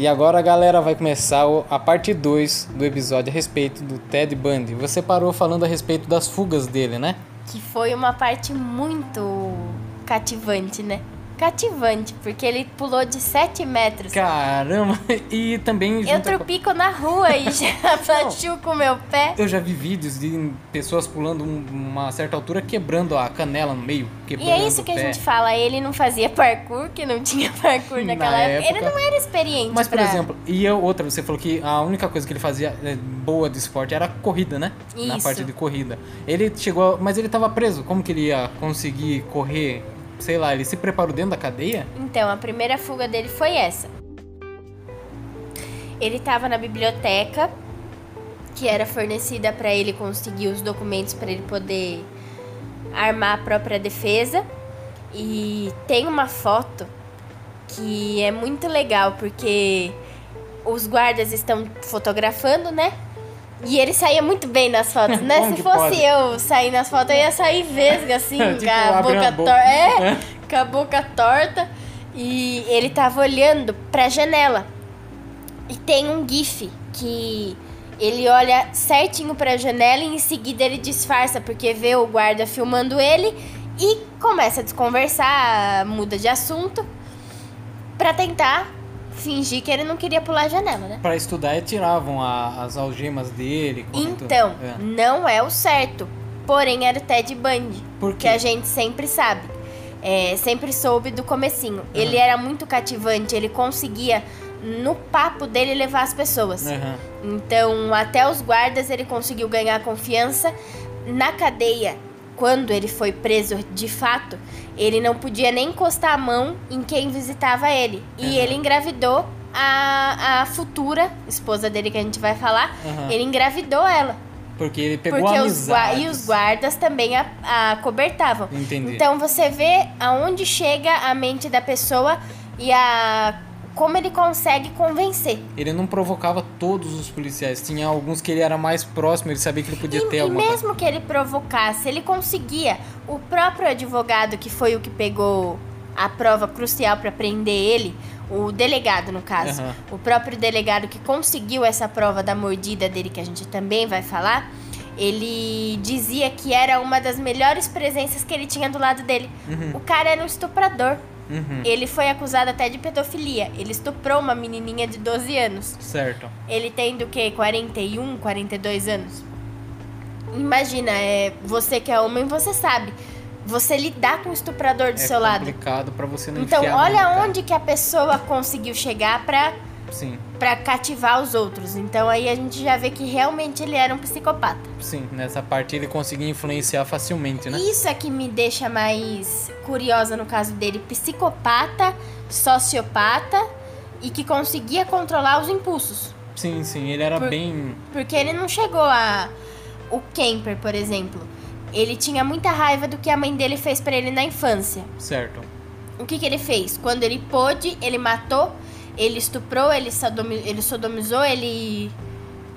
E agora, galera, vai começar a parte 2 do episódio a respeito do Ted Bundy. Você parou falando a respeito das fugas dele, né? Que foi uma parte muito cativante, né? Cativante, porque ele pulou de 7 metros. Caramba! E também. Eu tropico com... na rua e já machuco o meu pé. Eu já vi vídeos de pessoas pulando uma certa altura, quebrando a canela no meio. E é isso que a gente fala, ele não fazia parkour, que não tinha parkour naquela Na época. época. Ele não era experiente. Mas, pra... por exemplo, e eu, outra, você falou que a única coisa que ele fazia é, boa de esporte era corrida, né? Isso. Na parte de corrida. Ele chegou. Mas ele tava preso. Como que ele ia conseguir correr sei lá, ele se preparou dentro da cadeia? Então, a primeira fuga dele foi essa. Ele estava na biblioteca, que era fornecida para ele conseguir os documentos para ele poder armar a própria defesa. E tem uma foto que é muito legal, porque os guardas estão fotografando, né? E ele saía muito bem nas fotos, né? Se fosse pode? eu sair nas fotos, eu ia sair vesga, assim, tipo, com a boca torta. É, com a boca torta. E ele tava olhando pra janela. E tem um GIF que ele olha certinho pra janela e em seguida ele disfarça, porque vê o guarda filmando ele e começa a desconversar, muda de assunto, pra tentar fingir que ele não queria pular a janela, né? Para estudar, e tiravam a, as algemas dele. Então, é. não é o certo. Porém, era o Ted Bundy. Por quê? Que a gente sempre sabe. É, sempre soube do comecinho. Uhum. Ele era muito cativante, ele conseguia, no papo dele, levar as pessoas. Uhum. Então, até os guardas ele conseguiu ganhar confiança. Na cadeia, quando ele foi preso de fato, ele não podia nem encostar a mão em quem visitava ele. E uhum. ele engravidou a, a futura esposa dele, que a gente vai falar. Uhum. Ele engravidou ela. Porque ele pegou Porque os, e os guardas também a, a cobertavam. Entendi. Então você vê aonde chega a mente da pessoa e a como ele consegue convencer. Ele não provocava todos os policiais. Tinha alguns que ele era mais próximo, ele sabia que ele podia e, ter e alguma mesmo coisa. que ele provocasse, ele conseguia. O próprio advogado, que foi o que pegou a prova crucial para prender ele, o delegado no caso, uhum. o próprio delegado que conseguiu essa prova da mordida dele, que a gente também vai falar, ele dizia que era uma das melhores presenças que ele tinha do lado dele. Uhum. O cara era um estuprador. Uhum. Ele foi acusado até de pedofilia. Ele estuprou uma menininha de 12 anos. Certo. Ele tem do que? 41, 42 anos? Imagina, é, você que é homem, você sabe. Você lidar com o estuprador do é seu lado. É complicado para você não Então, olha onde que a pessoa conseguiu chegar pra Sim. Pra cativar os outros. Então aí a gente já vê que realmente ele era um psicopata. Sim, nessa parte ele conseguia influenciar facilmente, né? Isso é que me deixa mais curiosa no caso dele. Psicopata, sociopata e que conseguia controlar os impulsos. Sim, sim, ele era Por, bem. Porque ele não chegou a. O Kemper, por exemplo. Ele tinha muita raiva do que a mãe dele fez para ele na infância. Certo. O que, que ele fez? Quando ele pôde, ele matou ele estuprou, ele, sodomizou, ele sodomizou, ele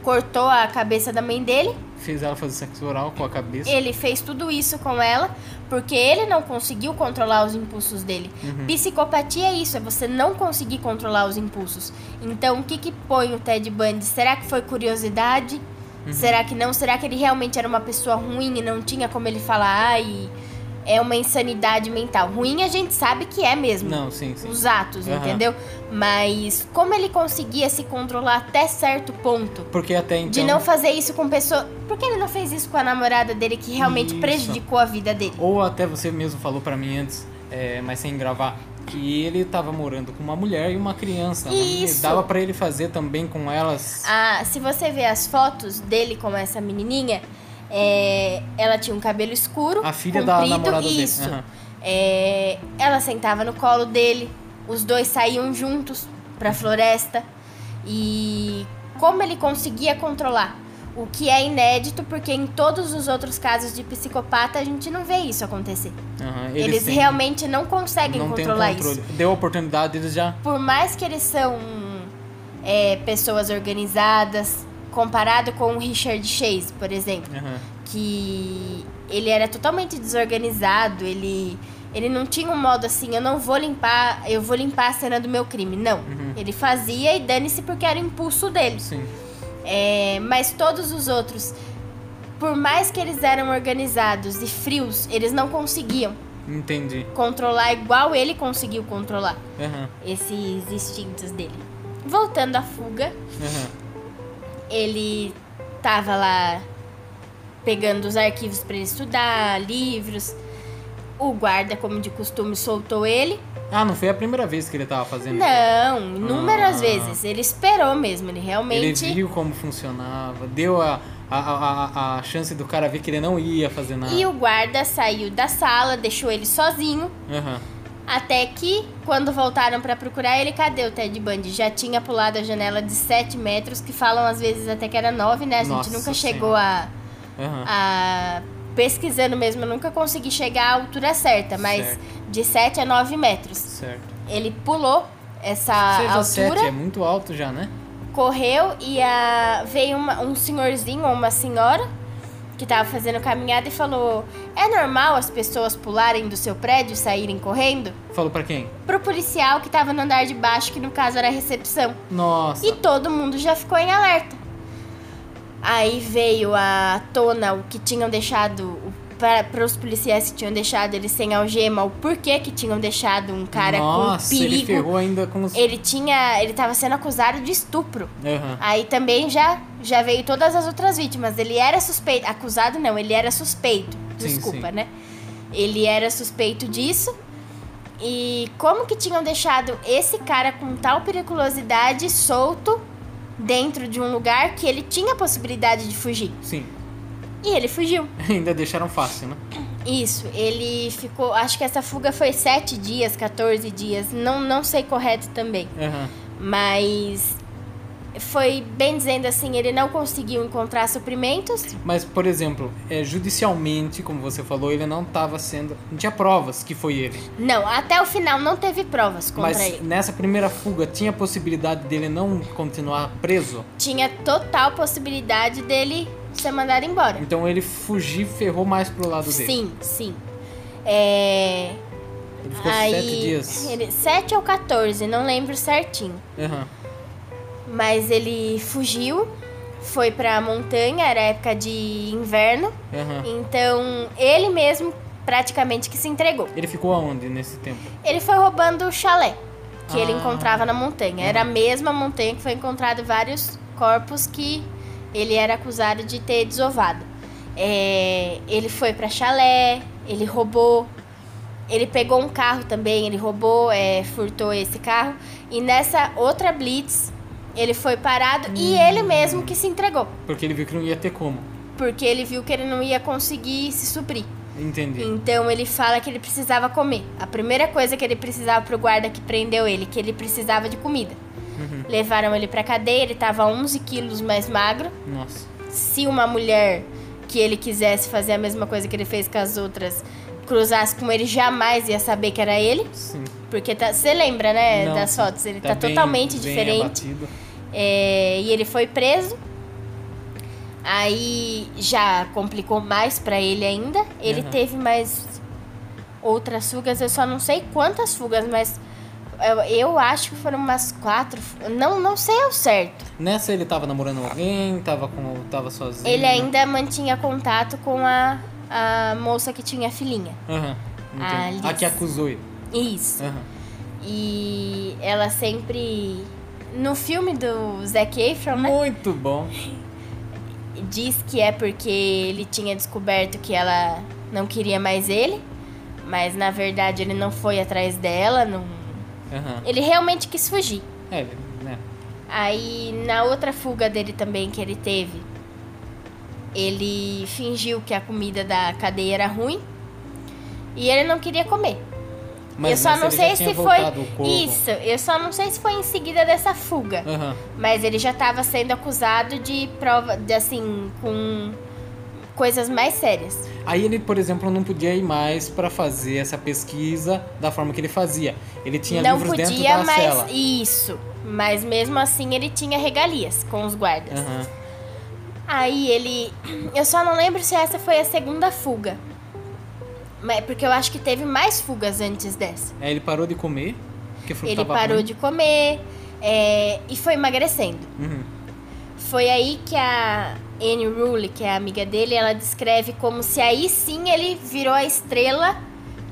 cortou a cabeça da mãe dele. Fez ela fazer sexo oral com a cabeça. Ele fez tudo isso com ela porque ele não conseguiu controlar os impulsos dele. Uhum. Psicopatia é isso, é você não conseguir controlar os impulsos. Então, o que que põe o Ted Bundy? Será que foi curiosidade? Uhum. Será que não? Será que ele realmente era uma pessoa ruim e não tinha como ele falar, ai, é uma insanidade mental. Ruim a gente sabe que é mesmo. Não, sim, sim. Os atos, uhum. entendeu? Mas como ele conseguia se controlar até certo ponto? Porque até então. De não fazer isso com pessoa. Por que ele não fez isso com a namorada dele que realmente isso. prejudicou a vida dele? Ou até você mesmo falou para mim antes, é, mas sem gravar, que ele estava morando com uma mulher e uma criança. Isso. Né? Dava para ele fazer também com elas. Ah, se você ver as fotos dele com essa menininha é, ela tinha um cabelo escuro. A filha comprido, da namorada isso. dele. Uhum. É, ela sentava no colo dele. Os dois saíam juntos pra floresta. E como ele conseguia controlar? O que é inédito, porque em todos os outros casos de psicopata a gente não vê isso acontecer. Uhum, eles, eles têm, realmente não conseguem não controlar isso. Deu oportunidade, eles já. Por mais que eles são é, pessoas organizadas, comparado com o Richard Chase, por exemplo, uhum. que ele era totalmente desorganizado, ele Ele não tinha um modo assim, eu não vou limpar, eu vou limpar a cena do meu crime. Não. Ele fazia e dane-se porque era o impulso dele. Sim. É, mas todos os outros, por mais que eles eram organizados e frios, eles não conseguiam Entendi. controlar igual ele conseguiu controlar Aham. esses instintos dele. Voltando à fuga, Aham. Ele tava lá pegando os arquivos para ele estudar, livros. O guarda, como de costume, soltou ele. Ah, não foi a primeira vez que ele tava fazendo isso. Não, inúmeras Ah. vezes. Ele esperou mesmo, ele Ele realmente. viu como funcionava, deu a, a, a, a chance do cara ver que ele não ia fazer nada. E o guarda saiu da sala, deixou ele sozinho. Aham. Até que, quando voltaram pra procurar ele, cadê o Ted Bundy? Já tinha pulado a janela de 7 metros, que falam às vezes até que era 9, né? A gente Nossa nunca Senhora. chegou a, Aham. a. Pesquisando mesmo, eu nunca consegui chegar à altura certa, mas Certo. de 7 a 9 metros. Certo. Ele pulou essa Seja altura, sete, é muito alto já, né? correu e a, veio uma- um senhorzinho ou uma senhora que tava fazendo caminhada e falou: É normal as pessoas pularem do seu prédio e saírem correndo? Falou pra quem? Pro policial que tava no andar de baixo, que no caso era a recepção. Nossa. E todo mundo já ficou em alerta. Aí veio à tona o que tinham deixado. Para os policiais que tinham deixado ele sem algema, o porquê que tinham deixado um cara Nossa, com perigo. ele ferrou ainda com os... Ele tinha. Ele tava sendo acusado de estupro. Aham. Aí também já, já veio todas as outras vítimas. Ele era suspeito. Acusado não, ele era suspeito. Sim, Desculpa, sim. né? Ele era suspeito disso. E como que tinham deixado esse cara com tal periculosidade solto dentro de um lugar que ele tinha a possibilidade de fugir? Sim. E ele fugiu. Ainda deixaram fácil, né? Isso, ele ficou. Acho que essa fuga foi 7 dias, 14 dias. Não, não sei correto também. Aham. Mas foi bem dizendo assim, ele não conseguiu encontrar suprimentos. Mas, por exemplo, é, judicialmente, como você falou, ele não tava sendo... Não tinha provas que foi ele. Não, até o final não teve provas contra Mas ele. nessa primeira fuga, tinha possibilidade dele não continuar preso? Tinha total possibilidade dele ser mandado embora. Então ele fugiu e ferrou mais pro lado dele. Sim, sim. É. Ele ficou aí, sete dias. Ele, sete ou 14, não lembro certinho. Aham. Mas ele fugiu, foi pra montanha, era época de inverno. Aham. Então ele mesmo praticamente que se entregou. Ele ficou aonde nesse tempo? Ele foi roubando o chalé que ele Ah. encontrava na montanha. Era a mesma montanha que foi encontrado vários corpos que ele era acusado de ter desovado. É, ele foi pra chalé, ele roubou, ele pegou um carro também, ele roubou, é, furtou esse carro. E nessa outra blitz, ele foi parado e ele mesmo que se entregou. Porque ele viu que não ia ter como. Porque ele viu que ele não ia conseguir se suprir. Entendi. Então ele fala que ele precisava comer. A primeira coisa que ele precisava pro guarda que prendeu ele, que ele precisava de comida. Uhum. Levaram ele pra cadeia, ele tava 11 quilos mais magro. Nossa. Se uma mulher que ele quisesse fazer a mesma coisa que ele fez com as outras cruzasse com ele, jamais ia saber que era ele. Sim. Porque você lembra, né, Não, das fotos? Ele tá, bem- totalmente bem diferente. abatido. É, e ele foi preso. Aí já complicou mais pra ele ainda. Ele Uhum. teve mais outras fugas, eu só não sei quantas fugas, mas eu, eu acho que foram umas quatro. Não, não sei ao certo. Nessa ele tava namorando alguém, tava, com, tava sozinho. Ele ainda mantinha contato com a, a moça que tinha filhinha. Aham. A. A que acusou ele. Isso. Aham. E ela sempre. No filme do Zac Efron, né? Muito bom. diz que é porque ele tinha descoberto que ela não queria mais ele, mas na verdade ele não foi atrás dela, não... Aham. ele realmente quis fugir. É, né? Aí na outra fuga dele também que ele teve, ele fingiu que a comida da cadeia era ruim e ele não queria comer. Mas eu só não sei se foi isso, eu só não sei se foi em seguida dessa fuga. Aham. Mas ele já estava sendo acusado de prova, de assim, com coisas mais sérias. Aí ele, por exemplo, não podia ir mais pra fazer essa pesquisa da forma que ele fazia. Ele tinha não livros dentro podia da mais cela. isso. Mas mesmo assim ele tinha regalias com os guardas. Aham. Aí ele. Eu só não lembro se essa foi a segunda fuga. Mas porque eu acho que teve mais fugas antes dessa. Aí ele parou de comer, porque que Ele parou ruim. de comer é, e foi emagrecendo. Uhum. Foi aí que a Anne Rule, que é a amiga dele, ela descreve como se aí sim ele virou a estrela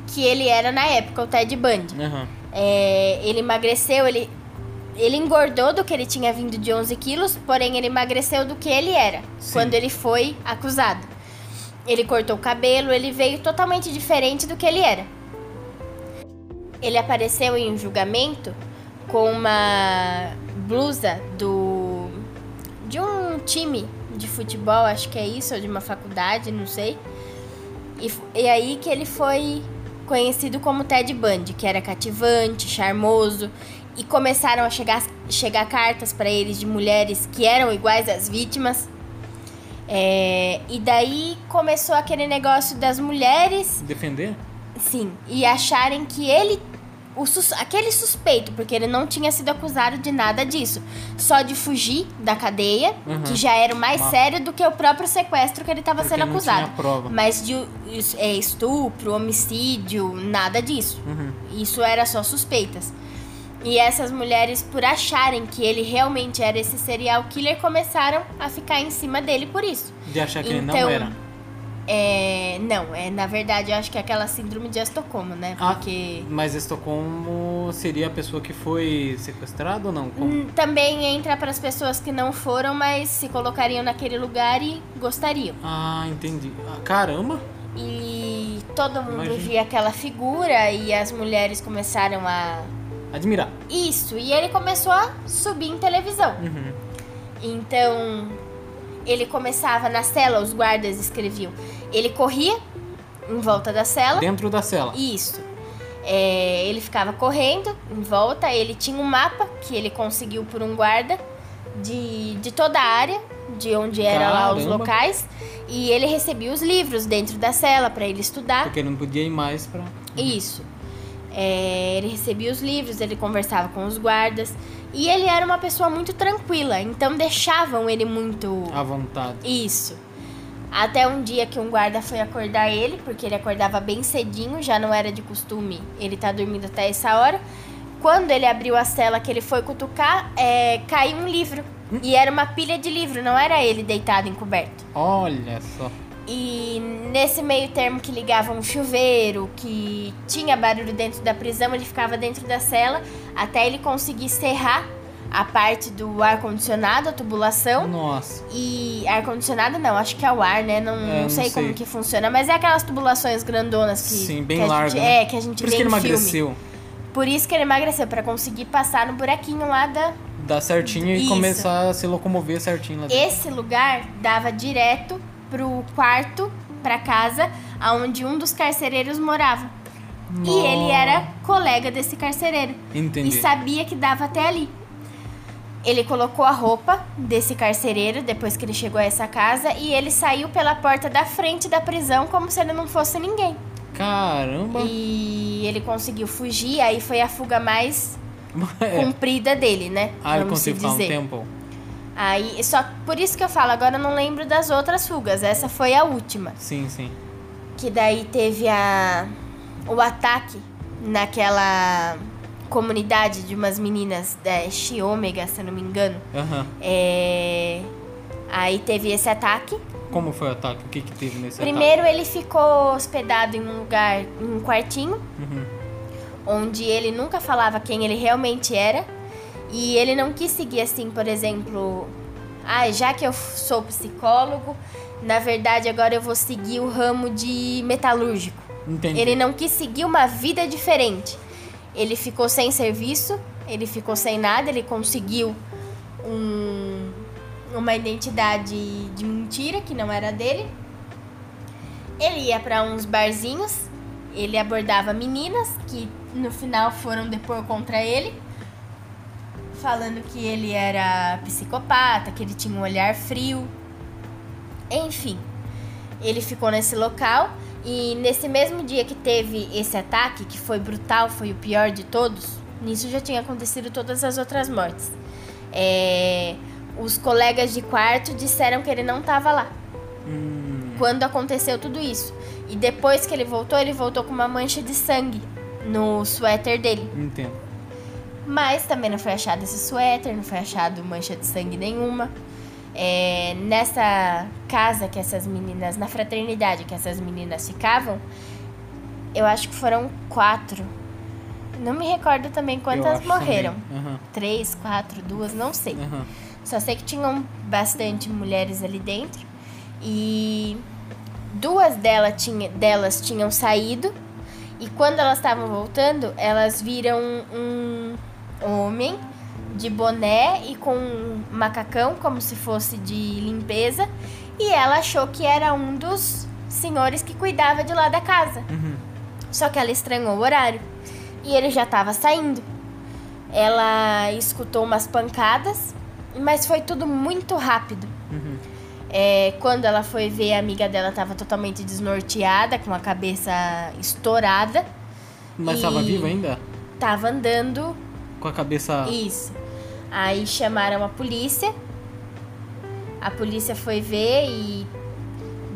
que ele era na época, o Ted Bundy. Aham. É, ele emagreceu, ele, ele engordou do que ele tinha vindo de 11 quilos, porém ele emagreceu do que ele era Sim. quando ele foi acusado. Ele cortou o cabelo, ele veio totalmente diferente do que ele era. Ele apareceu em um julgamento com uma blusa do de um time de futebol, acho que é isso, ou de uma faculdade, não sei. E, e aí que ele foi conhecido como Ted Bundy, que era cativante, charmoso, e começaram a chegar, chegar cartas para eles de mulheres que eram iguais às vítimas. É, e daí começou aquele negócio das mulheres Defender? Sim, e acharem que ele. O sus- aquele suspeito, porque ele não tinha sido acusado de nada disso. Só de fugir da cadeia, Uhum. que já era o mais Uma- sério do que o próprio sequestro que ele estava sendo não acusado. tinha prova. Mas de é, estupro, homicídio, nada disso. Uhum. Isso era só suspeitas. E essas mulheres, por acharem que ele realmente era esse serial killer, começaram a ficar em cima dele por isso. De achar que ele não Então, era. É. Não, é, na verdade, eu acho que é aquela síndrome de Estocolmo, né? Ah, Porque. Mas Estocolmo seria a pessoa que foi sequestrada ou não? Como? Hum, Também entra para as pessoas que não foram, mas se colocariam naquele lugar e gostariam. Ah, entendi. Ah, caramba! E todo mundo Imagina. via aquela figura e as mulheres começaram a. Admirar. Isso, e ele começou a subir em televisão. Uhum. Então, ele começava na cela, os guardas escreviam. Ele corria em volta da cela. Dentro da cela. Isso. É, ele ficava correndo em volta, ele tinha um mapa que ele conseguiu por um guarda de, de toda a área, de onde eram lá os locais. E ele recebia os livros dentro da cela para ele estudar. Porque ele não podia ir mais pra. Isso. É, ele recebia os livros, ele conversava com os guardas. E ele era uma pessoa muito tranquila, então deixavam ele muito. À vontade. Isso. Até um dia que um guarda foi acordar ele, porque ele acordava bem cedinho, já não era de costume ele tá dormindo até essa hora. Quando ele abriu a cela que ele foi cutucar, é, caiu um livro. E era uma pilha de livro, não era ele deitado encoberto. Olha só. E nesse meio termo que ligava um chuveiro, que tinha barulho dentro da prisão, ele ficava dentro da cela até ele conseguir serrar a parte do ar-condicionado, a tubulação. Nossa. E ar-condicionado não, acho que é o ar, né? Não, É, não não sei, como sei. que funciona, mas é aquelas tubulações grandonas que. Sim, bem que a larga, gente- né? É, que a gente Por isso que ele filme. emagreceu. Por isso que ele emagreceu, pra conseguir passar no buraquinho lá da. Dá certinho e Isso. começar a se locomover certinho lá dentro. Esse lugar dava direto pro quarto, pra casa, aonde um dos carcereiros morava. E ele era colega desse carcereiro. Entendi. E sabia que dava até ali. Ele colocou a roupa desse carcereiro depois que ele chegou a essa casa e ele saiu pela porta da frente da prisão como se ele não fosse ninguém. Caramba. E ele conseguiu fugir, aí foi a fuga mais É. comprida dele, né? Ah, ele conseguiu ficar um tempo. Aí, só por isso que eu falo, agora eu não lembro das outras fugas. Essa foi a última. Sim, sim. Que daí teve a o ataque naquela comunidade de umas meninas da Xi Ômega, se eu não me engano. Aham. É... Aí teve esse ataque. Como foi o ataque? O que, que teve nesse Primeiro ele ficou hospedado em um lugar, em um quartinho, ataque? Uhum. onde ele nunca falava quem ele realmente era. E ele não quis seguir assim, por exemplo, ah, já que eu sou psicólogo, na verdade agora eu vou seguir o ramo de metalúrgico. Entendi. Ele não quis seguir uma vida diferente. Ele ficou sem serviço, ele ficou sem nada, ele conseguiu um- uma identidade de mentira que não era dele. Ele ia para uns barzinhos, ele abordava meninas que no final foram depor contra ele, falando que ele era psicopata, que ele tinha um olhar frio. Enfim, ele ficou nesse local e nesse mesmo dia que teve esse ataque, que foi brutal, foi o pior de todos, nisso já tinha acontecido todas as outras mortes. É, os colegas de quarto disseram que ele não estava lá Hum, quando aconteceu tudo isso. E depois que ele voltou, ele voltou com uma mancha de sangue no suéter dele. Entendo. Mas também não foi achado esse suéter, não foi achado mancha de sangue nenhuma. É, nessa casa que essas meninas, na fraternidade que essas meninas ficavam, eu acho que foram quatro. Não me recordo também quantas morreram. Aham, Três, quatro, duas, não sei. aham. Só sei que tinham bastante mulheres ali dentro. E duas delas, tinha, delas tinham saído. E quando elas estavam voltando, elas viram um homem de boné e com um macacão, como se fosse de limpeza. E ela achou que era um dos senhores que cuidava de lá da casa. Uhum. Só que ela estranhou o horário. E ele já estava saindo. Ela escutou umas pancadas, mas foi tudo muito rápido. Uhum. É, quando ela foi ver, a amiga dela estava totalmente desnorteada, com a cabeça estourada. Mas E- tava vivo ainda? Tava andando Com a cabeça. isso. Aí chamaram a polícia. A polícia foi ver e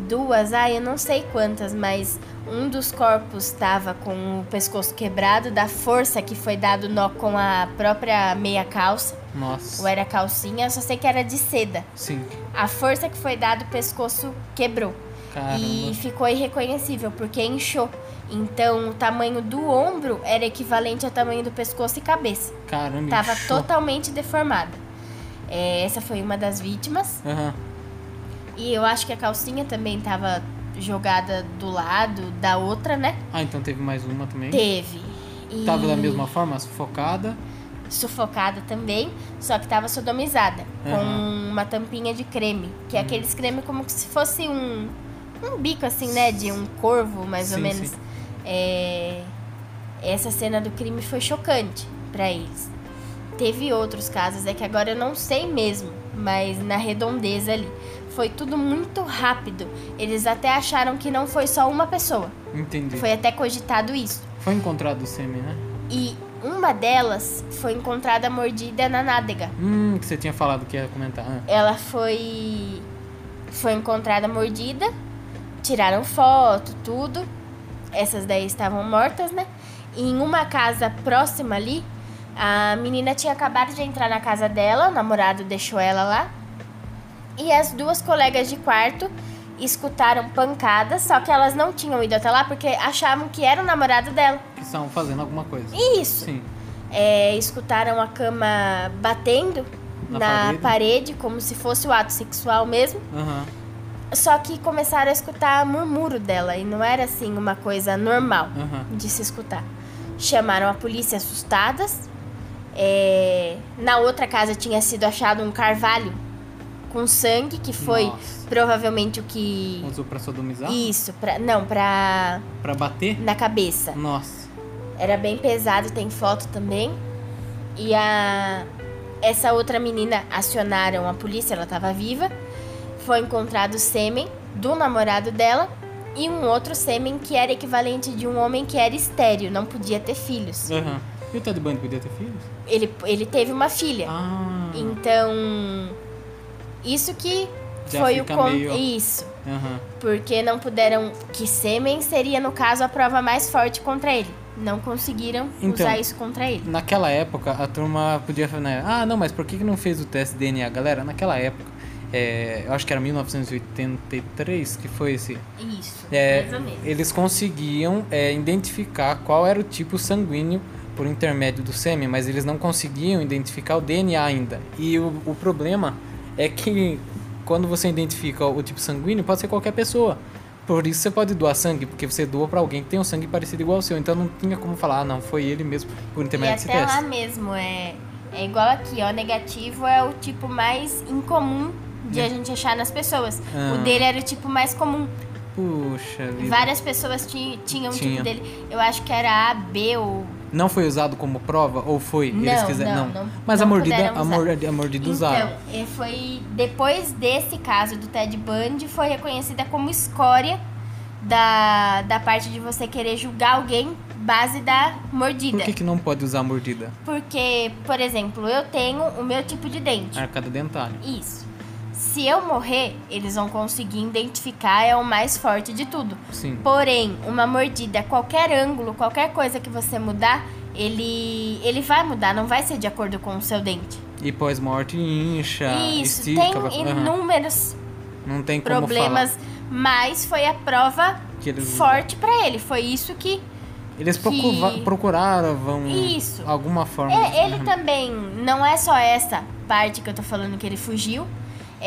duas, ah, eu não sei quantas, mas um dos corpos estava com o pescoço quebrado da força que foi dado nó com a própria meia calça, Nossa. ou era calcinha, eu só sei que era de seda. Sim. A força que foi dado, o pescoço quebrou. Caramba. E ficou irreconhecível, porque inchou. Então, o tamanho do ombro era equivalente ao tamanho do pescoço e cabeça. Caramba. Tava inchou. totalmente deformada. É, essa foi uma das vítimas. Aham. E eu acho que a calcinha também tava jogada do lado da outra, né? Ah, então teve mais uma também? Teve. E Tava da mesma forma, sufocada. Sufocada também, só que tava sodomizada. Com Aham. uma tampinha de creme. Que é aqueles creme como se fosse um, um bico, assim, né? De um corvo, mais ou Sim, menos. sim. É, essa cena do crime foi chocante pra eles. Teve outros casos, é que agora eu não sei mesmo, mas na redondeza ali. Foi tudo muito rápido. Eles até acharam que não foi só uma pessoa. Entendi. Foi até cogitado isso. Foi encontrado o sêmen, né? E uma delas foi encontrada mordida na nádega. Hum, que você tinha falado que ia comentar. Ah, Ela foi foi encontrada mordida, tiraram foto, tudo. Essas daí estavam mortas, né? E em uma casa próxima ali, a menina tinha acabado de entrar na casa dela, o namorado deixou ela lá. E as duas colegas de quarto escutaram pancadas, só que elas não tinham ido até lá porque achavam que era o namorado dela. que estavam fazendo alguma coisa. Isso. Sim. É, escutaram a cama batendo Na na, parede. parede. como se fosse o ato sexual mesmo. Aham. Só que começaram a escutar murmúrio dela e não era assim uma coisa normal Aham. de se escutar. Chamaram a polícia assustadas. É, na outra casa tinha sido achado um carvalho com sangue, que foi Nossa. provavelmente o que. Usou pra sodomizar? Isso, pra, não, pra. Pra bater? na cabeça. Nossa. Era bem pesado, tem foto também. E a essa outra menina acionaram a polícia, ela estava viva. Foi encontrado sêmen do namorado dela e um outro sêmen que era equivalente de um homem que era estéreo, não podia ter filhos. Aham. E o Ted Bundy podia ter filhos? Ele, ele teve uma filha. Ah. Então, isso que Já foi o con... meio- isso, Aham. porque não puderam que sêmen seria no caso a prova mais forte contra ele. Não conseguiram Então, usar isso contra ele. Naquela época, a turma podia falar, né? Ah, não, mas por que que não fez o teste DNA? Galera, naquela época, é, eu acho que era 1983 que foi esse. Isso, É, mais ou menos. eles conseguiam é, identificar qual era o tipo sanguíneo por intermédio do sêmen, mas eles não conseguiam identificar o DNA ainda. E o, o problema é que quando você identifica o tipo sanguíneo, pode ser qualquer pessoa. Por isso você pode doar sangue, porque você doa pra alguém que tem um sangue parecido igual ao seu. Então não tinha como falar, ah, não, foi ele mesmo por intermédio desse até lá teste. mesmo, é, é igual aqui, ó. Negativo é o tipo mais incomum de a gente achar nas pessoas. Ah. O dele era o tipo mais comum. Puxa vida. Várias pessoas ti- tinham Tinha. tipo dele. Eu acho que era A, B ou. Não foi usado como prova? Ou foi? eles Não, quiseram. não, não- Mas não a mordida, a, mordida, a mordida usaram. Então, foi depois desse caso do Ted Bundy, foi reconhecida como escória da, da parte de você querer julgar alguém base da mordida. Por que, que não pode usar a mordida? Porque, por exemplo, eu tenho o meu tipo de dente. Arcada dentária. Isso. Se eu morrer, eles vão conseguir identificar, é o mais forte de tudo. Sim. Porém, uma mordida, qualquer ângulo, qualquer coisa que você mudar, ele, ele vai mudar, não vai ser de acordo com o seu dente. E pós-morte incha, Isso, estica. tem vai- inúmeros Não tem como problemas, falar. mas foi a prova Que eles- forte pra ele. Foi isso que. Eles que- procura- procuraram vão Isso. alguma forma. É, ele também, não é só essa parte que eu tô falando que ele fugiu.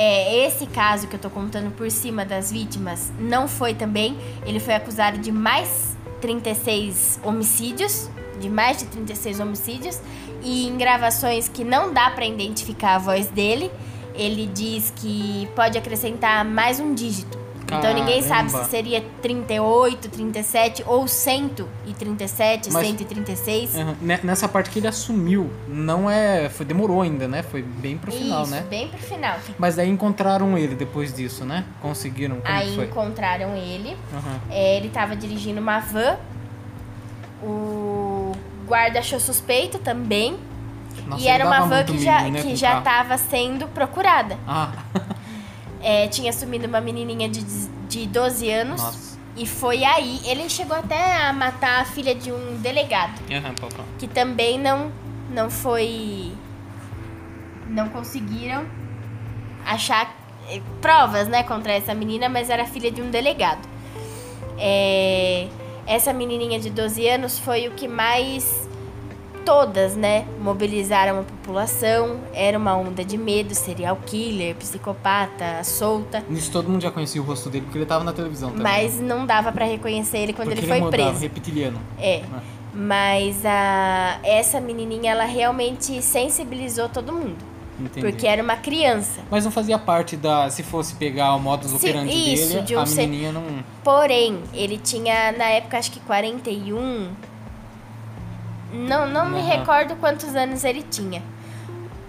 É, esse caso que eu tô contando por cima das vítimas não foi também. Ele foi acusado de mais 36 homicídios, de mais de 36 homicídios, e em gravações que não dá pra identificar a voz dele, ele diz que pode acrescentar mais um dígito. Então ninguém sabe se seria 38, 37 ou 137, Mas- 136. Aham. Ne- Nessa parte que ele assumiu, não é. Foi, demorou ainda, né? Foi bem pro final, Isso, né? bem pro final. Mas daí encontraram ele depois disso, né? Conseguiram. Como Aí foi? encontraram ele. Aham. É, ele tava dirigindo uma van. O guarda achou suspeito também. Nossa, e era uma van que medo, já, né, que já carro. tava sendo procurada. Ah, É, tinha sumido uma menininha de, de 12 anos. nossa. E foi aí. Ele chegou até a matar a filha de um delegado. Falar. que também não não foi não conseguiram achar eh, provas né contra essa menina mas era filha de um delegado É, essa menininha de 12 anos foi o que mais todas né mobilizaram a população era uma onda de medo serial killer psicopata solta Nisso todo mundo já conhecia o rosto dele, porque ele tava na televisão também. mas não dava pra reconhecer ele quando porque ele foi mudava, preso reptiliano. é. Ah. Mas a, essa menininha, ela realmente sensibilizou todo mundo. Entendi. Porque era uma criança. Mas não fazia parte da. Se fosse pegar o modus operandi isso, dele, de um a ser- menininha não. Porém, ele tinha, na época, acho que 41. Não, não me Aham. recordo quantos anos ele tinha.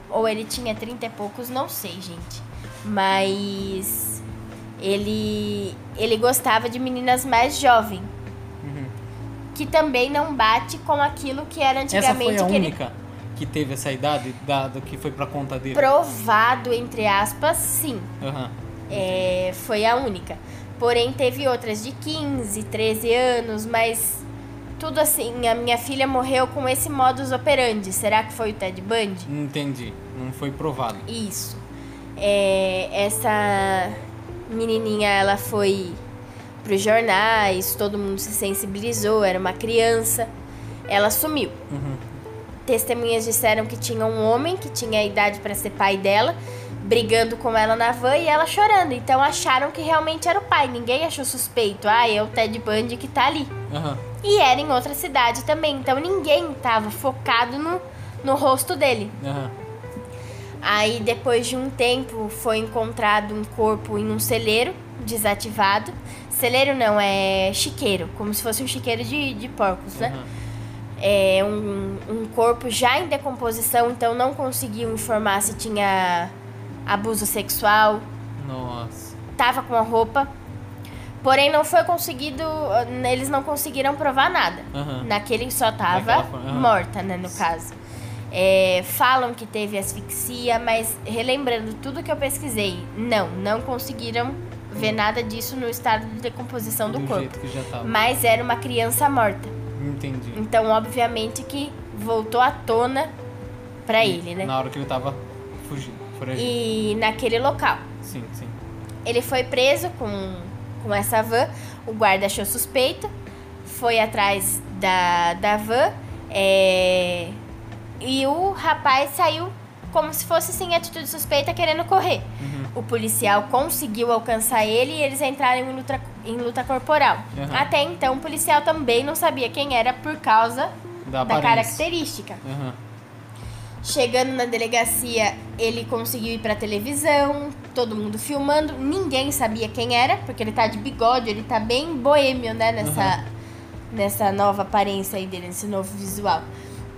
Ou ele tinha 30 e poucos, não sei, gente. Mas ele ele gostava de meninas mais jovens. Uhum. Que também não bate com aquilo que era Essa antigamente foi a que ele única que teve essa idade, dado que foi pra conta dele. provado, entre aspas, sim. Aham. É, foi a única. Porém, teve outras de 15, 13 anos, mas tudo assim. A minha filha morreu com esse modus operandi. Será que foi o Ted Bundy? Entendi. Não foi provado. Isso. É, essa menininha, ela foi pros jornais, todo mundo se sensibilizou, era uma criança. Ela sumiu. Uhum. Testemunhas disseram que tinha um homem que tinha a idade para ser pai dela, brigando com ela na van e ela chorando. Então acharam que realmente era o pai. Ninguém achou suspeito. Ah, é o Ted Bundy que tá ali. Aham. E era em outra cidade também. Então ninguém tava focado no, no rosto dele. Aham. Aí depois de um tempo foi encontrado um corpo em um celeiro desativado. Celeiro não, é chiqueiro, como se fosse um chiqueiro de, de porcos, né? é, um, um corpo já em decomposição, então não conseguiu informar se tinha abuso sexual, Nossa. tava com a roupa. Porém, não foi conseguido. Eles não conseguiram provar nada. Naquele só tava forma, morta, né, no caso. É, falam que teve asfixia, mas relembrando tudo que eu pesquisei, não, não conseguiram ver nada disso no estado de decomposição do, Do corpo. Mas era uma criança morta. Entendi. Então, obviamente que voltou à tona pra ele, né? Na hora que ele tava fugindo. E naquele local. Sim, sim. Ele foi preso com, com essa van, o guarda achou suspeito, foi atrás da, da van, é, e o rapaz saiu como se fosse sem atitude suspeita, querendo correr. Uhum. O policial conseguiu alcançar ele e eles entraram em luta, em luta corporal. Uhum. Até então, o policial também não sabia quem era por causa Da da característica. Aham. Chegando na delegacia, ele conseguiu ir pra televisão, todo mundo filmando, ninguém sabia quem era, porque ele tá de bigode, ele tá bem boêmio, né, nessa, nessa nova aparência aí dele, nesse novo visual.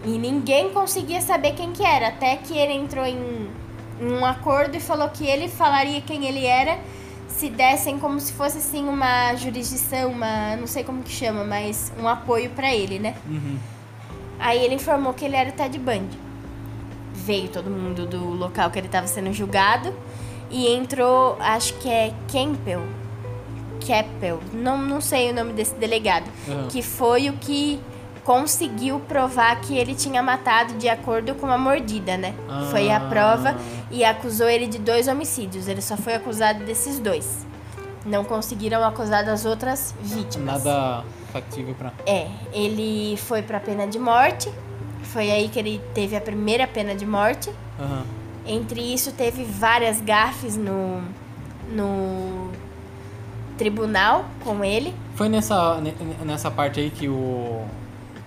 E ninguém conseguia saber quem que era, até que ele entrou em, em um acordo e falou que ele falaria quem ele era se dessem como se fosse assim uma jurisdição, uma, não sei como que chama, mas um apoio pra ele, né? Uhum. Aí ele informou que ele era o Ted Bundy. Veio todo mundo do local que ele estava sendo julgado E entrou, acho que é Campbell. Keppel, não, não sei o nome desse delegado. Uhum. Que foi o que conseguiu provar que ele tinha matado de acordo com a mordida, né? Foi a Ah. prova e acusou ele de dois homicídios. Ele só foi acusado desses dois. Não conseguiram acusar das outras vítimas. Nada factível pra. É, ele foi pra pena de morte. Foi aí que ele teve a primeira pena de morte. Aham. Entre isso, teve várias gafes no, no tribunal com ele. Foi nessa, ne- nessa parte aí que o,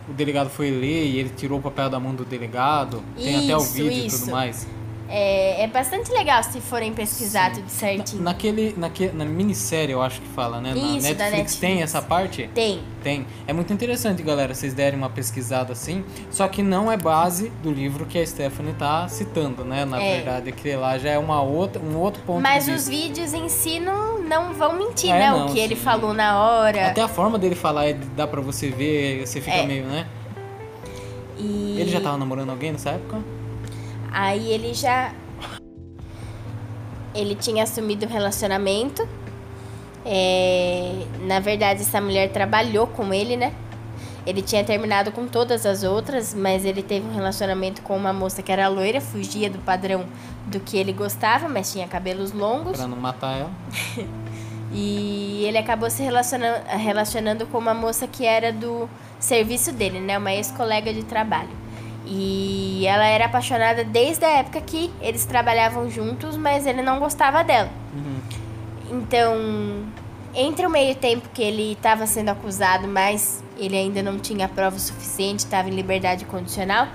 o delegado foi ler e ele tirou o papel da mão do delegado. Tem até o Isso, vídeo e isso. tudo mais. É, é bastante legal se forem pesquisar tudo certinho. Naquele, naque, na minissérie, eu acho que fala, né? Na Isso, da Netflix, tem Netflix. essa parte? Tem. Tem. É muito interessante, galera, vocês derem uma pesquisada assim. Só que não é base do livro que a Stephanie tá citando, né? Na É. verdade, aquele lá já é uma outra, um outro ponto Mas os vídeos em si não, não vão mentir, É, né? não, o que ele sim. falou na hora. Até a forma dele falar, é- dá pra você ver, você fica É. meio, né? E Ele já tava namorando alguém nessa época? Aí ele já. Ele tinha assumido o relacionamento. É, Na verdade, essa mulher trabalhou com ele, né? Ele tinha terminado com todas as outras, mas ele teve um relacionamento com uma moça que era loira, fugia do padrão do que ele gostava, mas tinha cabelos longos. Pra não matar ela. E ele acabou se relacionando, relacionando com uma moça que era do serviço dele, né? Uma ex-colega de trabalho. E ela era apaixonada desde a época que eles trabalhavam juntos, mas ele não gostava dela. Uhum. Então, entre o meio tempo que ele estava sendo acusado, mas ele ainda não tinha prova suficiente, estava em liberdade condicional,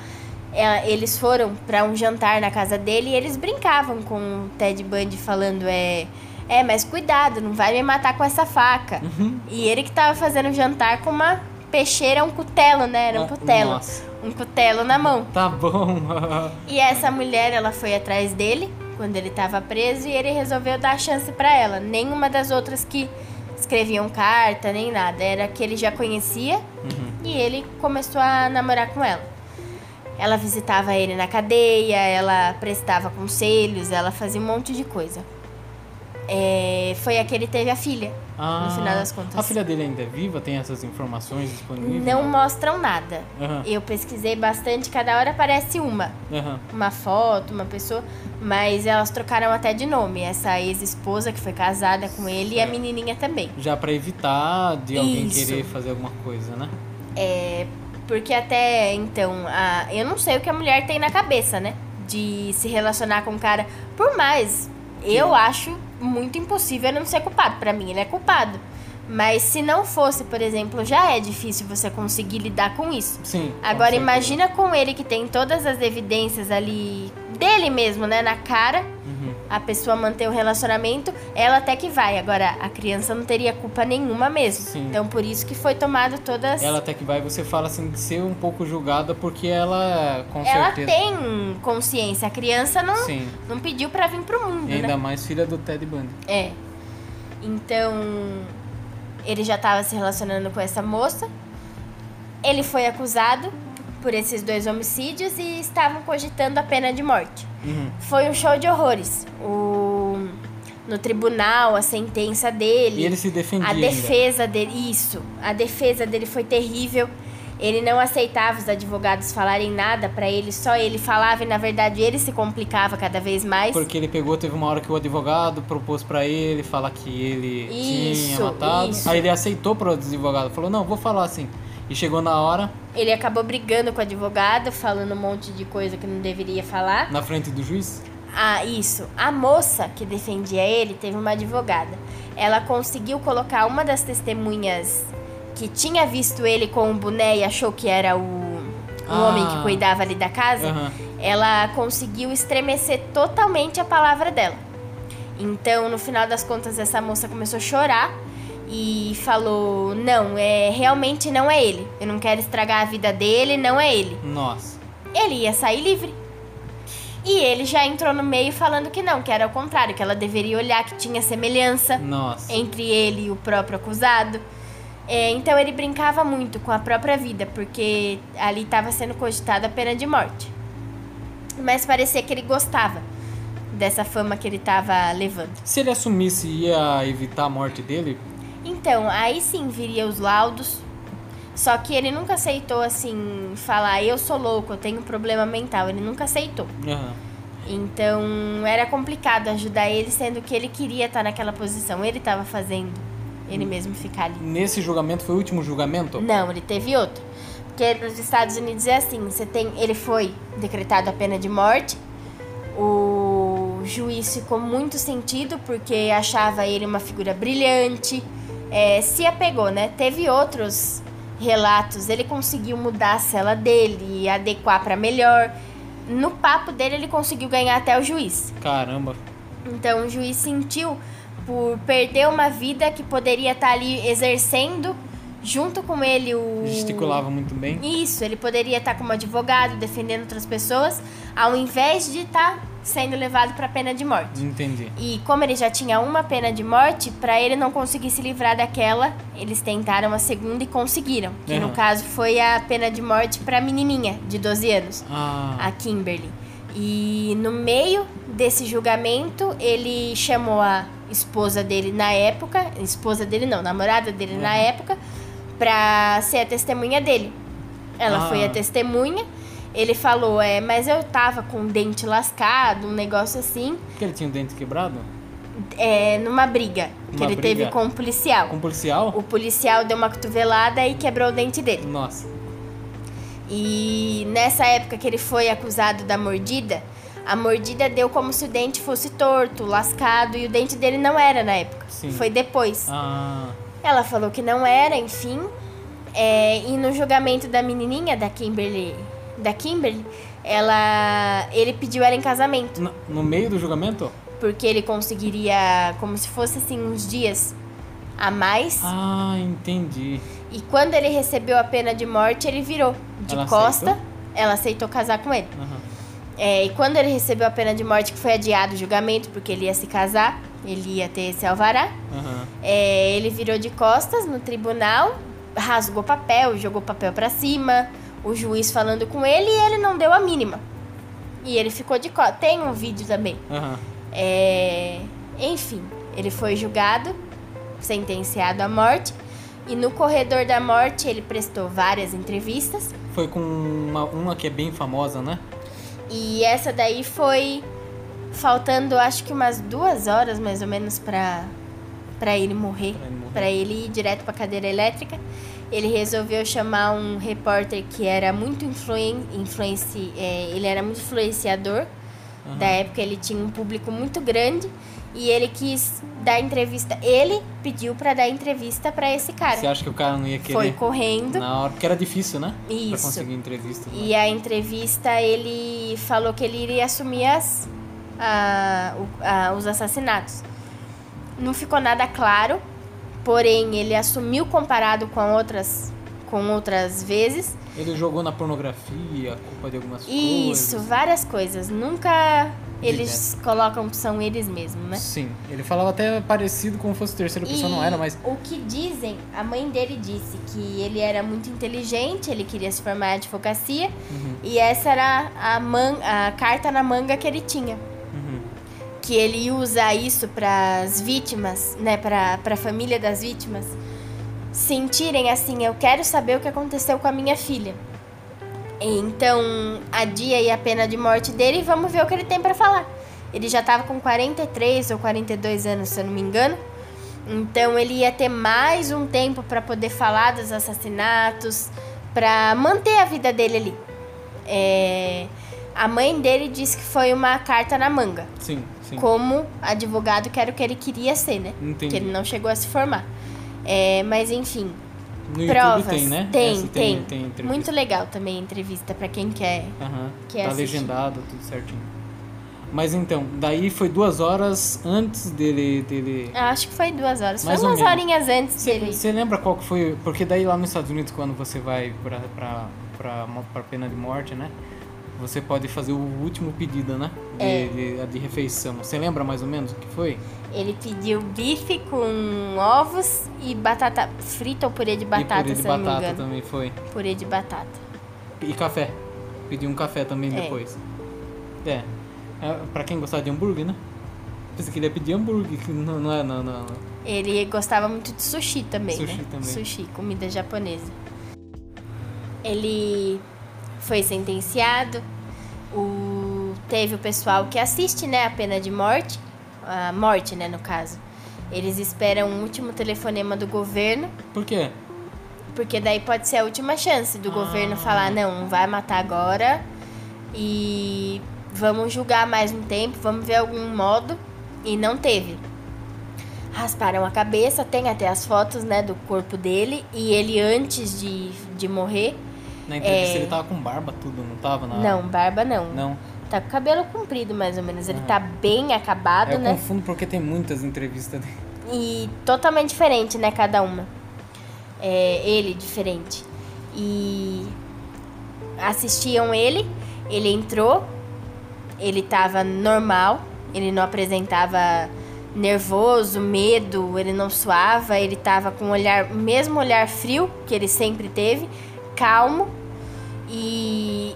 é, eles foram para um jantar na casa dele e eles brincavam com o Ted Bundy falando é é, mas cuidado, não vai me matar com essa faca. Uhum. E ele que tava fazendo o jantar com uma peixeira, um cutelo, né? Era um Ah, cutelo. Nossa. Um cutelo na mão. Tá bom. E essa mulher, ela foi atrás dele quando ele estava preso e ele resolveu dar chance pra ela. Nenhuma das outras que escreviam carta, nem nada. Era que ele já conhecia Uhum. e ele começou a namorar com ela. Ela visitava ele na cadeia, ela prestava conselhos, ela fazia um monte de coisa. É, foi a que ele teve a filha, Ah, no final das contas. A filha dele ainda é viva? Tem essas informações disponíveis? Não mostram nada. Aham. Eu pesquisei bastante, cada hora aparece uma. Aham. uma foto, uma pessoa, mas elas trocaram até de nome. Essa ex-esposa que foi casada com ele e a Certo. menininha também. Já pra evitar de alguém Isso. querer fazer alguma coisa, né? É, porque até então, a, eu não sei o que a mulher tem na cabeça, né? De se relacionar com um cara. Por mais, eu acho muito impossível ele não ser culpado. Pra mim, ele é culpado. Mas se não fosse, por exemplo, já é difícil você conseguir lidar com isso. Sim. com Agora certeza. imagina com ele que tem todas as evidências ali dele mesmo, né, na cara. A pessoa manter o relacionamento, ela até que vai. Agora a criança não teria culpa nenhuma mesmo. Sim. Então por isso que foi tomado todas Ela até que vai, você fala assim, de ser um pouco julgada porque ela, com Ela certeza... tem consciência. A criança não Sim. não pediu pra vir pro mundo, E ainda né? mais filha do Ted Bundy. É. Então, ele já estava se relacionando com essa moça. Ele foi acusado por esses dois homicídios e estavam cogitando a pena de morte. Uhum. Foi um show de horrores. O no tribunal, a sentença dele, E ele se defendia a ainda. defesa dele, isso, a defesa dele foi terrível. Ele não aceitava os advogados falarem nada pra ele, só ele falava e na verdade ele se complicava cada vez mais. Porque ele pegou, teve uma hora que o advogado propôs pra ele falar que ele tinha Isso, matado. isso. Aí ele aceitou pro advogado, falou, não, vou falar assim. E chegou na hora, Ele acabou brigando com o advogado, falando um monte de coisa que não deveria falar. na frente do juiz. Ah, isso. A moça que defendia ele teve uma advogada. Ela conseguiu colocar uma das testemunhas que tinha visto ele com o boné e achou que era o, o Ah. homem que cuidava ali da casa. Aham. Ela conseguiu estremecer totalmente a palavra dela. Então, no final das contas, essa moça começou a chorar e falou: Não, é realmente não é ele. Eu não quero estragar a vida dele, não é ele. Nossa. Ele ia sair livre. E ele já entrou no meio falando que não, que era o contrário, que ela deveria olhar que tinha semelhança Nossa. entre ele e o próprio acusado. É, então ele brincava muito com a própria vida, porque ali estava sendo cogitada a pena de morte. Mas parecia que ele gostava dessa fama que ele tava levando. Se ele assumisse, ia evitar a morte dele? Então, aí sim viria os laudos. Só que ele nunca aceitou, assim, falar, eu sou louco, eu tenho um problema mental. Ele nunca aceitou. Aham. Então, era complicado ajudar ele, sendo que ele queria estar naquela posição. Ele estava fazendo ele mesmo ficar ali. Nesse julgamento foi o último julgamento? Não, ele teve outro. Porque nos Estados Unidos é assim, você tem, ele foi decretado a pena de morte. O juiz ficou muito sentido porque achava ele uma figura brilhante. É, se apegou, né? Teve outros relatos, ele conseguiu mudar a cela dele e adequar para melhor. No papo dele ele conseguiu ganhar até o juiz. Caramba. Então o juiz sentiu por perder uma vida que poderia estar ali exercendo junto com ele o Gesticulava muito bem. Isso, ele poderia estar como advogado defendendo outras pessoas, ao invés de estar sendo levado para pena de morte. Entendi. E como ele já tinha uma pena de morte, para ele não conseguir se livrar daquela, eles tentaram a segunda e conseguiram. Que no Aham. caso foi a pena de morte para a menininha de 12 anos Ah, a Kimberly. E no meio desse julgamento, ele chamou a esposa dele na época, esposa dele não, namorada dele na Uhum. época, pra ser a testemunha dele. Ela Ah. foi a testemunha. Ele falou, é, mas eu tava com o dente lascado, um negócio assim, que ele tinha o dente quebrado? é, numa briga que Uma ele briga? teve com o policial. Com policial? O policial deu uma cotovelada e quebrou o dente dele. Nossa. E nessa época que ele foi acusado da mordida, a mordida deu como se o dente fosse torto, lascado, e o dente dele não era na época. Sim. Foi depois. Ah, Ela falou que não era, enfim. É, e no julgamento da menininha, da Kimberly, da Kimberly, ela, ele pediu ela em casamento, no, no meio do julgamento? porque ele conseguiria, como se fosse assim, uns dias a mais. Ah, entendi. E quando ele recebeu a pena de morte, ele virou de Ela costa. aceitou? Ela aceitou casar com ele. Aham. É, e quando ele recebeu a pena de morte, que foi adiado o julgamento, porque ele ia se casar, ele ia ter esse alvará, Aham. é, ele virou de costas no tribunal, rasgou papel, jogou papel pra cima, o juiz falando com ele e ele não deu a mínima. E ele ficou de costas. Tem um vídeo também. Aham. É, enfim, ele foi julgado, sentenciado à morte. E no corredor da morte ele prestou várias entrevistas. Foi com uma, uma que é bem famosa, né? E essa daí foi faltando acho que umas duas horas mais ou menos pra, pra ele morrer. Pra ele morrer. Pra ele ir direto pra cadeira elétrica. Ele resolveu chamar um repórter que era muito influen, influenci, é, ele era muito influenciador. Aham. Da época ele tinha um público muito grande e ele quis dar entrevista. Ele pediu pra dar entrevista pra esse cara. Você acha que o cara não ia querer? Foi correndo. Na hora, porque era difícil, né? Pra Isso. conseguir entrevista. né? E a entrevista ele falou que ele iria assumir as, a- a- os assassinatos. Não ficou nada claro, porém ele assumiu comparado com outras, com outras vezes. Ele jogou na pornografia, a culpa de algumas Isso, coisas. várias coisas. Nunca eles colocam que são eles mesmos, né? Sim, ele falava até parecido como fosse terceira pessoa, não era, mas O que dizem, a mãe dele disse que ele era muito inteligente, ele queria se formar em advocacia, Uhum. e essa era a, man, a carta na manga que ele tinha. Que ele usa isso para as vítimas, né, para a família das vítimas, sentirem assim: eu quero saber o que aconteceu com a minha filha. Então, adia aí a pena de morte dele e vamos ver o que ele tem para falar. Ele já estava com 43 ou 42 anos, se eu não me engano. Então, ele ia ter mais um tempo para poder falar dos assassinatos, para manter a vida dele ali. É, A mãe dele disse que foi uma carta na manga sim, sim. como advogado, que era o que ele queria ser, né? Entendi. Que ele não chegou a se formar. É, mas enfim, No provas. YouTube tem, né? Tem, Essa tem. tem entrevista. Muito legal também a entrevista pra quem quer. Aham. Quer Tá assistir. legendado, tudo certinho. Mas então, daí foi duas horas antes dele. dele... Acho que foi duas horas. Mais foi umas horinhas antes dele. Você lembra qual que foi? Porque daí lá nos Estados Unidos, quando você vai pra, pra, pra, pra pena de morte, né? Você pode fazer o último pedido, né? De, É. de, de refeição. Você lembra mais ou menos o que foi? Ele pediu bife com ovos e batata frita ou purê de batata, e purê de não batata também foi. Purê de batata. E café. Pediu um café também É. depois. É. É, pra quem gostava de hambúrguer, né? Pensei que ele ia pedir hambúrguer, que não, não é, não, não. Ele gostava muito de sushi também, Sushi né? também. Sushi, comida japonesa. Ele foi sentenciado. O... Teve o pessoal que assiste, né, a pena de morte. A morte, né, no caso. Eles esperam um último telefonema do governo, Por quê? porque daí pode ser a última chance do Ah. governo falar, não, não vai matar agora e vamos julgar mais um tempo, vamos ver algum modo. E não teve. Rasparam a cabeça, tem até as fotos, né, do corpo dele. E ele, antes de, de morrer, Na entrevista É. ele tava com barba, tudo, não tava? Na... não, barba não. Não. Tá com o cabelo comprido, mais ou menos. Ele Aham. tá bem acabado, Eu né? confundo porque tem muitas entrevistas dele. E totalmente diferente, né, cada uma. É, ele diferente. E assistiam ele, ele entrou, ele tava normal, ele não apresentava nervoso, medo, ele não suava, ele tava com o olhar, o mesmo olhar frio que ele sempre teve, calmo. E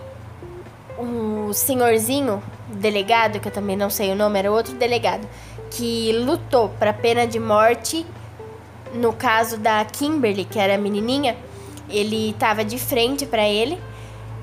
o senhorzinho, delegado, que eu também não sei o nome, era outro delegado, que lutou para pena de morte no caso da Kimberly, que era a menininha, ele estava de frente para ele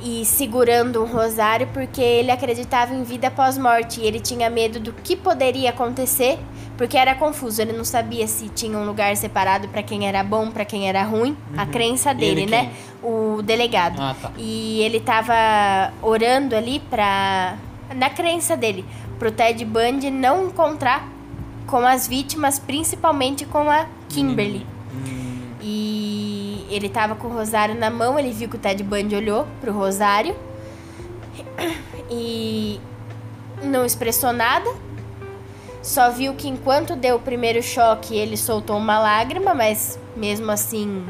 e segurando um rosário porque ele acreditava em vida após morte e ele tinha medo do que poderia acontecer, porque era confuso, ele não sabia se tinha um lugar separado para quem era bom, para quem era ruim, a crença dele, Ele né? O delegado. Ah, tá. E ele tava orando ali pra. Na crença dele, pro Ted Bundy não encontrar com as vítimas, principalmente com a Kimberly. Hum, E ele tava com o rosário na mão, ele viu que o Ted Bundy olhou pro rosário e não expressou nada. Só viu que enquanto deu o primeiro choque, ele soltou uma lágrima, mas mesmo assim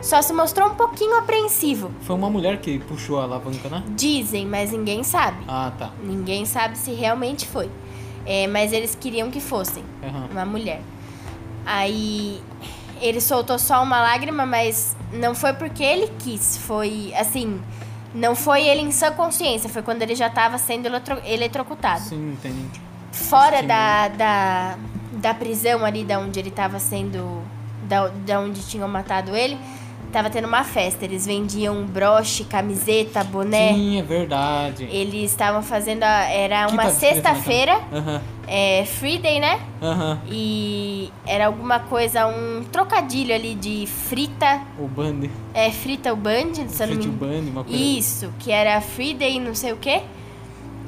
só se mostrou um pouquinho apreensivo. foi uma mulher que puxou a alavanca, né? Dizem, mas ninguém sabe. Ah, tá. Ninguém sabe se realmente foi. É, mas eles queriam que fossem Aham. uma mulher. Aí ele soltou só uma lágrima, mas não foi porque ele quis. Foi assim, não foi ele em sã consciência, foi quando ele já estava sendo eletro- eletrocutado. Sim, entendi. Fora da, da, da prisão ali, da onde ele estava sendo. Da, da onde tinham matado ele, tava tendo uma festa. Eles vendiam broche, camiseta, boné. Sim, é verdade. Eles estavam fazendo. A, era uma tá na sexta-feira, Aham, é, Free Day, né? E era alguma coisa, um trocadilho ali de frita. O Band. É, frita o band, se eu não Frite o me Band, uma coisa. Isso, que era Free Day, não sei o quê.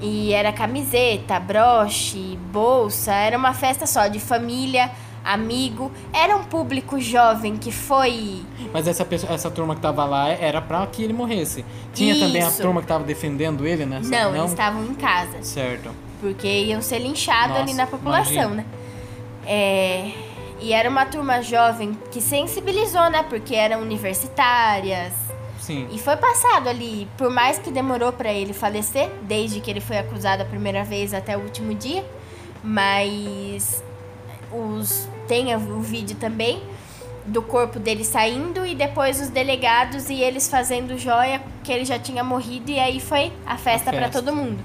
E era camiseta, broche, bolsa. Era uma festa só de família, amigo. Era um público jovem que foi. Mas essa, pessoa, essa turma que tava lá era pra que ele morresse. Tinha também a Isso. turma que tava defendendo ele, né? Não, eles estavam em casa. Certo. Porque iam ser linchados ali na população, imagina. né? É, e era uma turma jovem que sensibilizou, né? Porque eram universitárias. Sim. E foi passado ali, por mais que demorou pra ele falecer, desde que ele foi acusado a primeira vez até o último dia. Mas os tem o vídeo também do corpo dele saindo e depois os delegados e eles fazendo joia que ele já tinha morrido e aí foi a festa pra festa. todo mundo.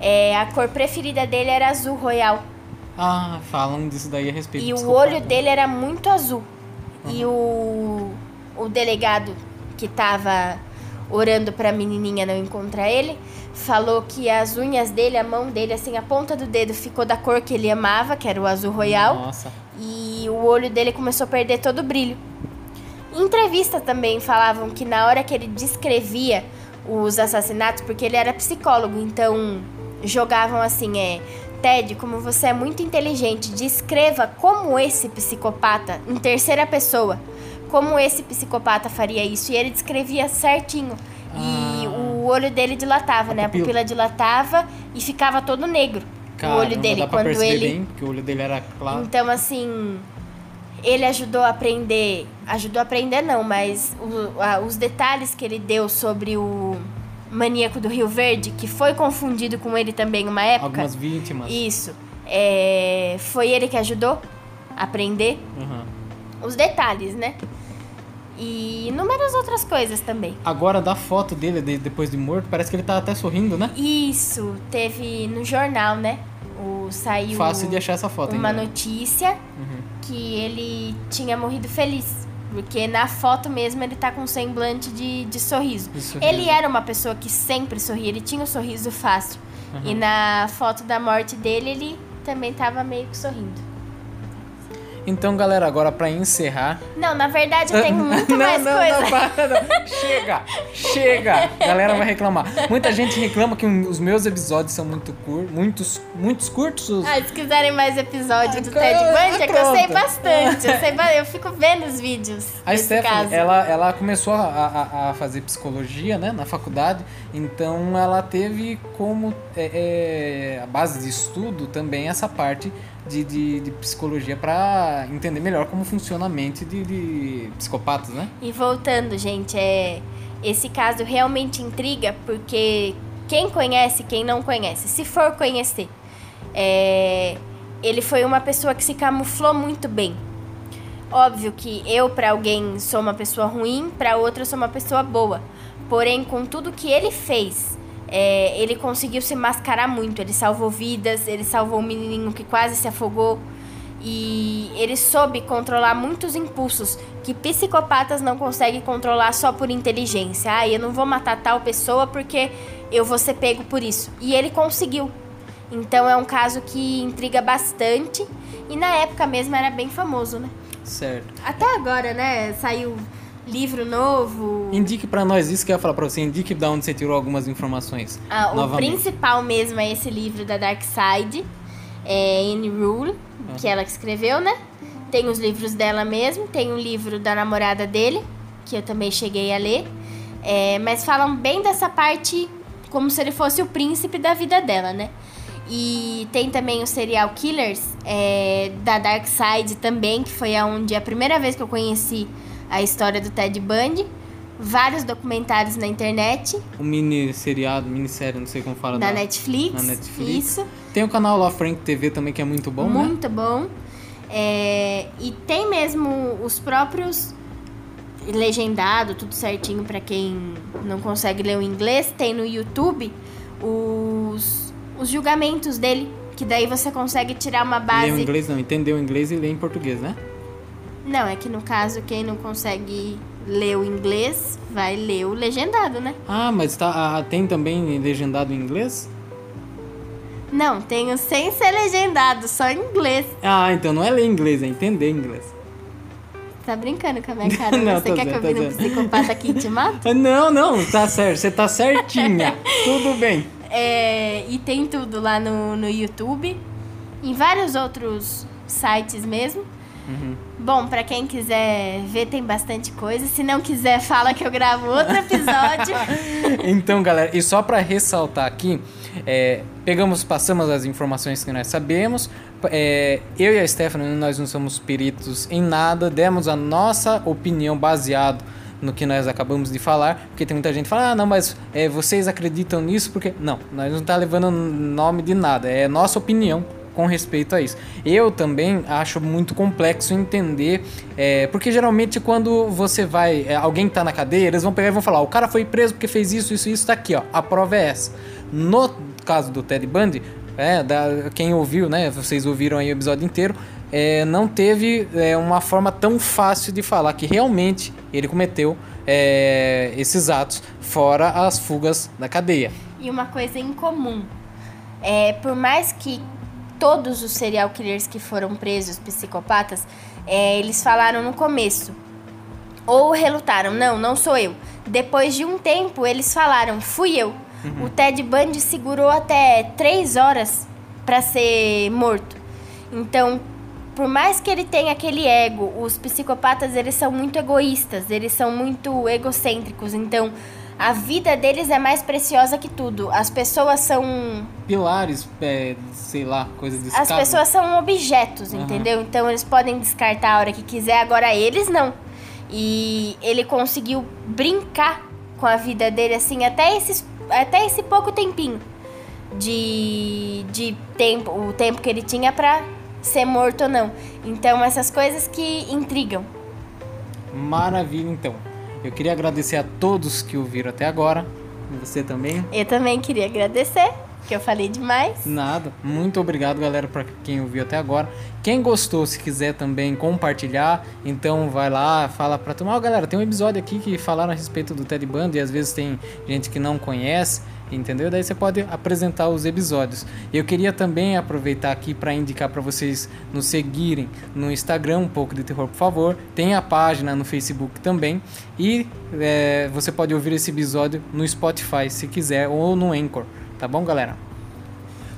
É, a cor preferida dele era azul royal Ah, falam disso daí a respeito e do o olho dele era muito azul. E o, o delegado que tava orando pra menininha não encontrar ele, falou que as unhas dele, a mão dele, assim, a ponta do dedo ficou da cor que ele amava, que era o azul royal. Nossa. E o olho dele começou a perder todo o brilho. Em entrevista também falavam que na hora que ele descrevia os assassinatos, porque ele era psicólogo, então jogavam assim, é, Ted, como você é muito inteligente, descreva como esse psicopata, em terceira pessoa, como esse psicopata faria isso. E ele descrevia certinho. E Ah. o olho dele dilatava, A né? A pupila. pupila dilatava e ficava todo negro. o olho Caramba, dele, dá pra quando ele. bem, porque o olho dele era claro. Então, assim, ele ajudou a aprender. Ajudou a aprender, não, mas o- a- os detalhes que ele deu sobre o maníaco do Rio Verde, que foi confundido com ele também uma época. Algumas vítimas. Isso. É, foi ele que ajudou a aprender Aham. os detalhes, né? E inúmeras outras coisas também. Agora, da foto dele de- depois de morto, parece que ele tá até sorrindo, né? Isso, teve no jornal, né? O, saiu Fácil de achar essa foto. uma ainda. notícia Uhum. que ele tinha morrido feliz. Porque na foto mesmo ele tá com um semblante de, de sorriso. De sorriso. Ele era uma pessoa que sempre sorria, ele tinha um sorriso fácil. Uhum. E na foto da morte dele, ele também tava meio que sorrindo. Então, galera, agora pra encerrar. Não, na verdade eu tenho muito não, mais não, coisa. Não, para, não. Chega, chega. Galera vai reclamar. Muita gente reclama que os meus episódios são muito curtos, muitos, muitos curtos. os- Ah, se quiserem mais episódio do Ah, Ted Bundy, é que eu sei bastante. Eu, sei eu fico vendo os vídeos. A Stephanie, caso. ela, ela começou a, a, a fazer psicologia, né, na faculdade, então ela teve como é, é, a base de estudo também essa parte de, de, de psicologia para entender melhor como funciona a mente de, de psicopatas, né? E voltando, gente, é esse caso realmente intriga porque quem conhece, quem não conhece, se for conhecer, é, ele foi uma pessoa que se camuflou muito bem. Óbvio que eu para alguém sou uma pessoa ruim, para outra sou uma pessoa boa. Porém, com tudo que ele fez, é, ele conseguiu se mascarar muito. Ele salvou vidas, ele salvou um menininho que quase se afogou. E ele soube controlar muitos impulsos que psicopatas não conseguem controlar só por inteligência. Ah, eu não vou matar tal pessoa porque eu vou ser pego por isso. E ele conseguiu. Então é um caso que intriga bastante. E na época mesmo era bem famoso, né? Certo. Até agora, né? Saiu livro novo. Indique pra nós isso que eu ia falar pra você, indique da onde você tirou algumas informações. Ah, o principal mesmo é esse livro da Dark Side, é Anne Rule, que ela que escreveu, né? Tem os livros dela mesmo, tem um livro da namorada dele, que eu também cheguei a ler. É, mas falam bem dessa parte como se ele fosse o príncipe da vida dela, né? E tem também os Serial Killers é, da Dark Side também, que foi aonde a primeira vez que eu conheci a história do Ted Bundy. Vários documentários na internet, Um mini seriado, minissérie, não sei como fala. da da- Netflix. na Netflix. Isso, Tem o canal lá Frank TV também que é muito bom, né? muito bom. É, e tem mesmo os próprios legendado, tudo certinho pra quem não consegue ler o inglês. Tem no YouTube os, os julgamentos dele, que daí você consegue tirar uma Lê o base. inglês não, entendeu o inglês e lê em português, né? Não, é que no caso quem não consegue ler o inglês vai ler o legendado, né? Ah, mas tá, ah, tem também legendado em inglês? Não, tem o sem ser legendado, só em inglês. Ah, então não é ler inglês, é entender inglês. Tá brincando com a minha cara? Não, Você quer que eu vire um psicopata aqui e te mato? Não, não, tá certo, você tá certinha. Tudo bem. É, e tem tudo lá no, no YouTube, em vários outros sites mesmo. Uhum. Bom, pra quem quiser ver, tem bastante coisa. Se não quiser, fala que eu gravo outro episódio. Então, galera, e só pra ressaltar aqui, é, pegamos, passamos as informações que nós sabemos. É, eu e a Stephanie, nós não somos peritos em nada, demos a nossa opinião baseado no que nós acabamos de falar, porque tem muita gente que fala, ah, não, mas é, vocês acreditam nisso porque... Não, nós não tá levando nome de nada, é nossa opinião com respeito a isso. Eu também acho muito complexo entender, é, porque geralmente quando você vai, é, alguém tá na cadeia, eles vão pegar e vão falar, o cara foi preso porque fez isso, isso, isso, tá aqui, ó, a prova é essa. No caso do Ted Bundy, é, da, quem ouviu, né, vocês ouviram aí o episódio inteiro, é, não teve é, uma forma tão fácil de falar que realmente ele cometeu é, esses atos, fora as fugas da cadeia. e uma coisa em comum. É, por mais que todos os serial killers que foram presos, psicopatas, é, eles falaram no começo. Ou relutaram, não, não sou eu. Depois de um tempo, eles falaram, fui eu. O Ted Bundy segurou até três horas para ser morto. Então, por mais que ele tenha aquele ego, os psicopatas eles são muito egoístas, eles são muito egocêntricos. Então, a vida deles é mais preciosa que tudo. As pessoas são Pilares, é, sei lá, coisas de as pessoas são objetos, Aham. entendeu? Então eles podem descartar a hora que quiser, agora eles não. E ele conseguiu brincar com a vida dele assim até esses até esse pouco tempinho de, de tempo, o tempo que ele tinha pra ser morto ou não. Então essas coisas que intrigam. Maravilha, então. Eu queria agradecer a todos que ouviram até agora. Você também? Eu também queria agradecer, que eu falei demais. Nada. Muito obrigado, galera, para quem ouviu até agora. Quem gostou, se quiser também compartilhar, então vai lá, fala pra turma. Ó, galera, tem um episódio aqui que falaram a respeito do Ted Bundy e às vezes tem gente que não conhece entendeu? Daí você pode apresentar os episódios. Eu queria também aproveitar aqui para indicar para vocês nos seguirem no Instagram, um pouco de terror, por favor. Tem a página no Facebook também e é, você pode ouvir esse episódio no Spotify se quiser ou no Anchor, tá bom, galera?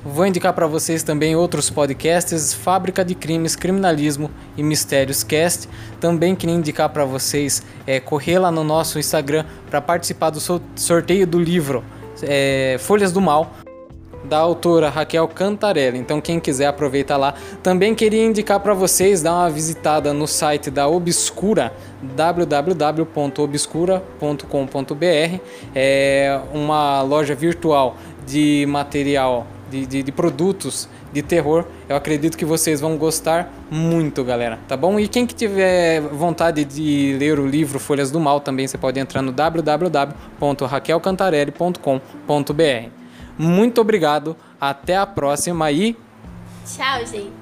Vou indicar para vocês também outros podcasts, Fábrica de Crimes, Criminalismo e Mistérios Cast. Também queria indicar para vocês é, correr lá no nosso Instagram para participar do sorteio do livro é, Folhas do Mal da autora Raquel Cantarelli. Então quem quiser aproveitar lá. Também queria indicar para vocês dar uma visitada no site da Obscura, www.obscura.com.br. É uma loja virtual de material de, de, de, produtos de terror. Eu acredito que vocês vão gostar muito, galera, tá bom? E quem que tiver vontade de ler o livro Folhas do Mal, também você pode entrar no www.raquelcantarelli.com.br. Muito obrigado, até a próxima e tchau, gente.